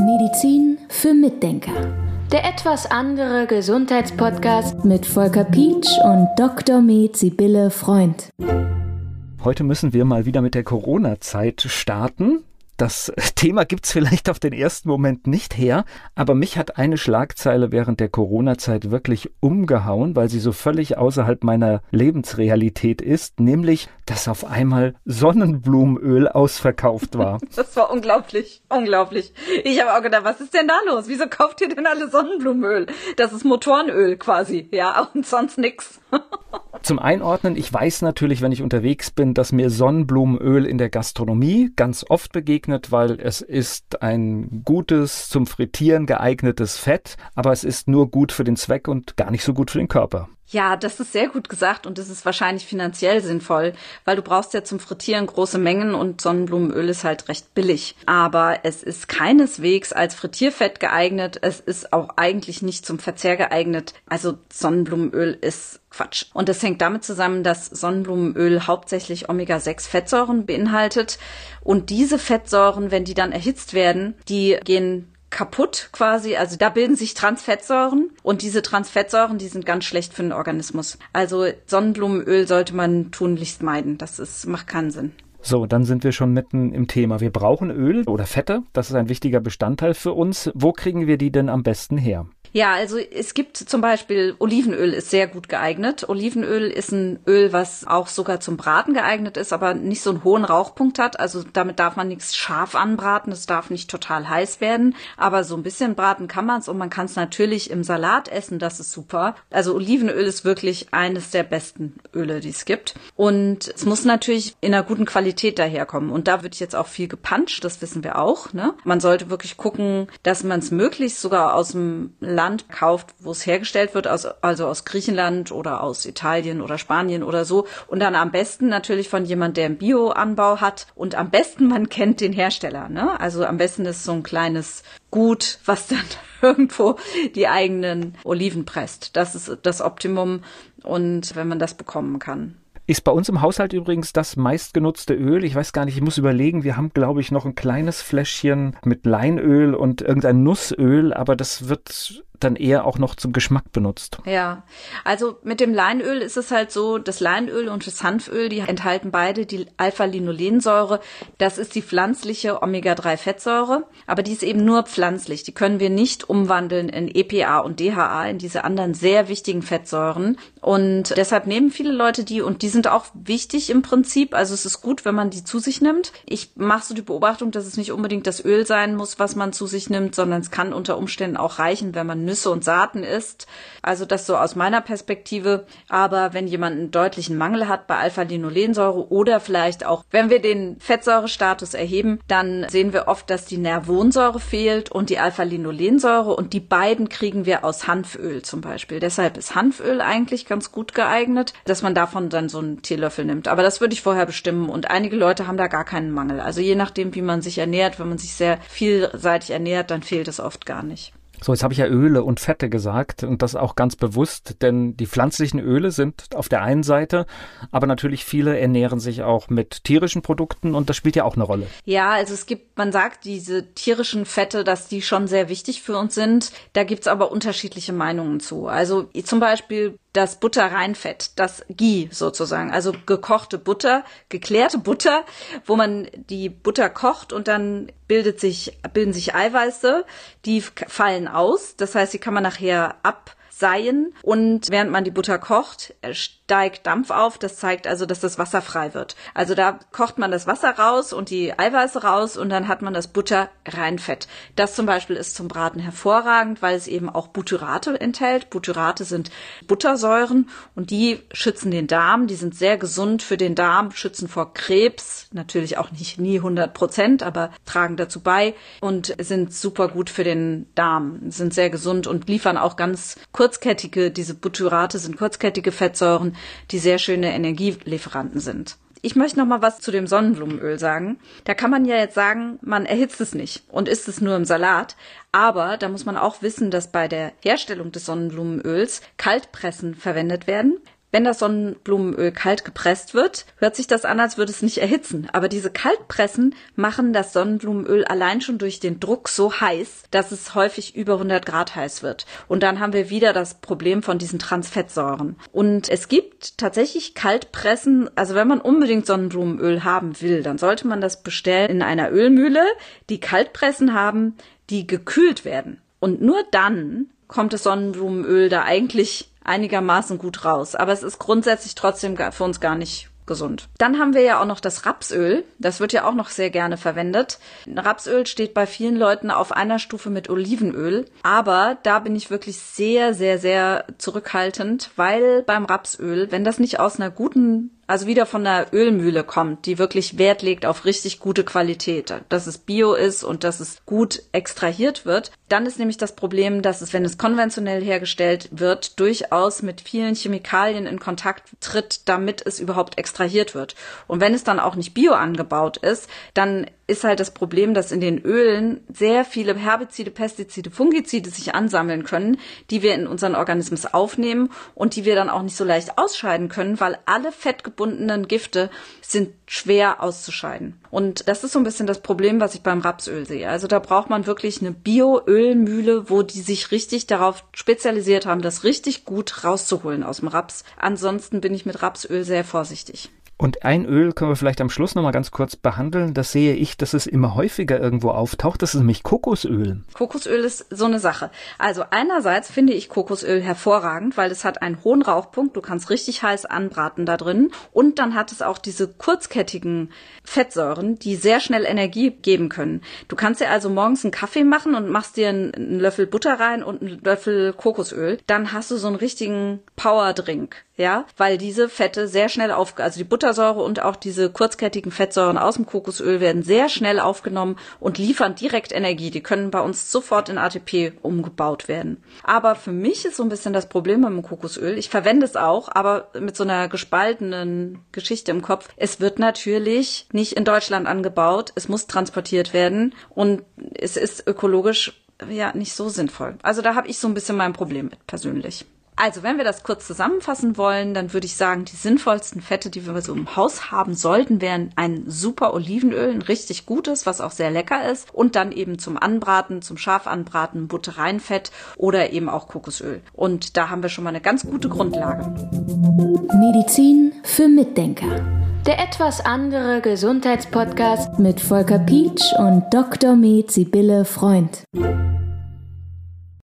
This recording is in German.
Medizin für Mitdenker. Der etwas andere Gesundheitspodcast mit Volker Pietsch und Dr. Med Sibylle Freund. Heute müssen wir mal wieder mit der Corona-Zeit starten. Das Thema gibt's vielleicht auf den ersten Moment nicht her, aber mich hat eine Schlagzeile während der Corona-Zeit wirklich umgehauen, weil sie so völlig außerhalb meiner Lebensrealität ist, nämlich, dass auf einmal Sonnenblumenöl ausverkauft war. Das war unglaublich, unglaublich. Ich habe auch gedacht, was ist denn da los? Wieso kauft ihr denn alle Sonnenblumenöl? Das ist Motorenöl quasi, ja, und sonst nix. Zum Einordnen, ich weiß natürlich, wenn ich unterwegs bin, dass mir Sonnenblumenöl in der Gastronomie ganz oft begegnet, weil es ist ein gutes, zum Frittieren geeignetes Fett, aber es ist nur gut für den Zweck und gar nicht so gut für den Körper. Ja, das ist sehr gut gesagt und das ist wahrscheinlich finanziell sinnvoll, weil du brauchst ja zum Frittieren große Mengen und Sonnenblumenöl ist halt recht billig. Aber es ist keineswegs als Frittierfett geeignet. Es ist auch eigentlich nicht zum Verzehr geeignet. Also Sonnenblumenöl ist Quatsch. Und das hängt damit zusammen, dass Sonnenblumenöl hauptsächlich Omega-6-Fettsäuren beinhaltet. Und diese Fettsäuren, wenn die dann erhitzt werden, die gehen kaputt quasi. Also da bilden sich Transfettsäuren und diese Transfettsäuren, die sind ganz schlecht für den Organismus. Also Sonnenblumenöl sollte man tunlichst meiden. Das ist, macht keinen Sinn. So, dann sind wir schon mitten im Thema. Wir brauchen Öl oder Fette. Das ist ein wichtiger Bestandteil für uns. Wo kriegen wir die denn am besten her? Ja, also es gibt zum Beispiel Olivenöl ist sehr gut geeignet. Olivenöl ist ein Öl, was auch sogar zum Braten geeignet ist, aber nicht so einen hohen Rauchpunkt hat. Also damit darf man nichts scharf anbraten. Es darf nicht total heiß werden, aber so ein bisschen braten kann man es und man kann es natürlich im Salat essen. Das ist super. Also Olivenöl ist wirklich eines der besten Öle, die es gibt. Und es muss natürlich in einer guten Qualität daherkommen. Und da wird jetzt auch viel gepanscht. Das wissen wir auch. Ne? Man sollte wirklich gucken, dass man es möglichst sogar aus dem Land kauft, wo es hergestellt wird, aus, also aus Griechenland oder aus Italien oder Spanien oder so. Und dann am besten natürlich von jemand, der einen Bioanbau hat. Und am besten, man kennt den Hersteller. Ne? Also am besten ist so ein kleines Gut, was dann irgendwo die eigenen Oliven presst. Das ist das Optimum. Und wenn man das bekommen kann. Ist bei uns im Haushalt übrigens das meistgenutzte Öl. Ich weiß gar nicht, ich muss überlegen, wir haben, glaube ich, noch ein kleines Fläschchen mit Leinöl und irgendein Nussöl, aber das wird dann eher auch noch zum Geschmack benutzt. Ja, also mit dem Leinöl ist es halt so, das Leinöl und das Hanföl, die enthalten beide die Alpha-Linolensäure. Das ist die pflanzliche Omega-3-Fettsäure, aber die ist eben nur pflanzlich. Die können wir nicht umwandeln in EPA und DHA, in diese anderen sehr wichtigen Fettsäuren. Und deshalb nehmen viele Leute die und die sind auch wichtig im Prinzip. Also es ist gut, wenn man die zu sich nimmt. Ich mache so die Beobachtung, dass es nicht unbedingt das Öl sein muss, was man zu sich nimmt, sondern es kann unter Umständen auch reichen, wenn man Nüsse und Saaten isst. Also das so aus meiner Perspektive. Aber wenn jemand einen deutlichen Mangel hat bei Alpha-Linolensäure oder vielleicht auch, wenn wir den Fettsäurestatus erheben, dann sehen wir oft, dass die Nervonsäure fehlt und die Alpha-Linolensäure und die beiden kriegen wir aus Hanföl zum Beispiel. Deshalb ist Hanföl eigentlich ganz gut geeignet, dass man davon dann so einen Teelöffel nimmt. Aber das würde ich vorher bestimmen und einige Leute haben da gar keinen Mangel. Also je nachdem, wie man sich ernährt, wenn man sich sehr vielseitig ernährt, dann fehlt es oft gar nicht. So, jetzt habe ich ja Öle und Fette gesagt und das auch ganz bewusst, denn die pflanzlichen Öle sind auf der einen Seite, aber natürlich viele ernähren sich auch mit tierischen Produkten und das spielt ja auch eine Rolle. Ja, also es gibt, man sagt, diese tierischen Fette, dass die schon sehr wichtig für uns sind. Da gibt's aber unterschiedliche Meinungen zu. Also zum Beispiel das Butterreinfett, das Ghee sozusagen, also gekochte Butter, geklärte Butter, wo man die Butter kocht und dann bildet sich, bilden sich Eiweiße, die fallen aus. Das heißt, die kann man nachher abseien und während man die Butter kocht, steigt Dampf auf. Das zeigt also, dass das Wasser frei wird. Also da kocht man das Wasser raus und die Eiweiße raus und dann hat man das Butterreinfett. Das zum Beispiel ist zum Braten hervorragend, weil es eben auch Butyrate enthält. Butyrate sind Buttersäuren und die schützen den Darm. Die sind sehr gesund für den Darm, schützen vor Krebs. Natürlich auch nicht nie 100 Prozent, aber tragen dazu bei und sind super gut für den Darm. Sind sehr gesund und liefern auch ganz kurzkettige, diese Butyrate sind kurzkettige Fettsäuren, die sehr schöne Energielieferanten sind. Ich möchte noch mal was zu dem Sonnenblumenöl sagen. Da kann man ja jetzt sagen, man erhitzt es nicht und isst es nur im Salat. Aber da muss man auch wissen, dass bei der Herstellung des Sonnenblumenöls Kaltpressen verwendet werden. Wenn das Sonnenblumenöl kalt gepresst wird, hört sich das an, als würde es nicht erhitzen. Aber diese Kaltpressen machen das Sonnenblumenöl allein schon durch den Druck so heiß, dass es häufig über 100 Grad heiß wird. Und dann haben wir wieder das Problem von diesen Transfettsäuren. Und es gibt tatsächlich Kaltpressen, also wenn man unbedingt Sonnenblumenöl haben will, dann sollte man das bestellen in einer Ölmühle, die Kaltpressen haben, die gekühlt werden. Und nur dann kommt das Sonnenblumenöl da eigentlich einigermaßen gut raus. Aber es ist grundsätzlich trotzdem für uns gar nicht gesund. Dann haben wir ja auch noch das Rapsöl. Das wird ja auch noch sehr gerne verwendet. Rapsöl steht bei vielen Leuten auf einer Stufe mit Olivenöl. Aber da bin ich wirklich sehr, sehr, sehr zurückhaltend, weil beim Rapsöl, wenn das nicht aus einer guten also wieder von der Ölmühle kommt, die wirklich Wert legt auf richtig gute Qualität, dass es bio ist und dass es gut extrahiert wird, dann ist nämlich das Problem, dass es, wenn es konventionell hergestellt wird, durchaus mit vielen Chemikalien in Kontakt tritt, damit es überhaupt extrahiert wird. Und wenn es dann auch nicht bio angebaut ist, dann ist halt das Problem, dass in den Ölen sehr viele Herbizide, Pestizide, Fungizide sich ansammeln können, die wir in unseren Organismus aufnehmen und die wir dann auch nicht so leicht ausscheiden können, weil alle fettgebundenen Gifte sind schwer auszuscheiden. Und das ist so ein bisschen das Problem, was ich beim Rapsöl sehe. Also da braucht man wirklich eine Bio-Ölmühle, wo die sich richtig darauf spezialisiert haben, das richtig gut rauszuholen aus dem Raps. Ansonsten bin ich mit Rapsöl sehr vorsichtig. Und ein Öl können wir vielleicht am Schluss nochmal ganz kurz behandeln. Das sehe ich, dass es immer häufiger irgendwo auftaucht. Das ist nämlich Kokosöl. Kokosöl ist so eine Sache. Also einerseits finde ich Kokosöl hervorragend, weil es hat einen hohen Rauchpunkt. Du kannst richtig heiß anbraten da drin. Und dann hat es auch diese kurzkettigen Fettsäuren, die sehr schnell Energie geben können. Du kannst dir also morgens einen Kaffee machen und machst dir einen Löffel Butter rein und einen Löffel Kokosöl. Dann hast du so einen richtigen Powerdrink ja, weil diese Fette sehr schnell auf, also die Buttersäure und auch diese kurzkettigen Fettsäuren aus dem Kokosöl werden sehr schnell aufgenommen und liefern direkt Energie. Die können bei uns sofort in ATP umgebaut werden. Aber für mich ist so ein bisschen das Problem dem Kokosöl. Ich verwende es auch, aber mit so einer gespaltenen Geschichte im Kopf. Es wird natürlich nicht in Deutschland angebaut. Es muss transportiert werden und es ist ökologisch ja nicht so sinnvoll. Also da habe ich so ein bisschen mein Problem mit persönlich. Also, wenn wir das kurz zusammenfassen wollen, dann würde ich sagen, die sinnvollsten Fette, die wir so im Haus haben sollten, wären ein super Olivenöl, ein richtig gutes, was auch sehr lecker ist. Und dann eben zum Anbraten, zum Schafanbraten, Buttereinfett oder eben auch Kokosöl. Und da haben wir schon mal eine ganz gute Grundlage. Medizin für Mitdenker. Der etwas andere Gesundheitspodcast mit Volker Pietsch und Dr. Med Sibylle Freund.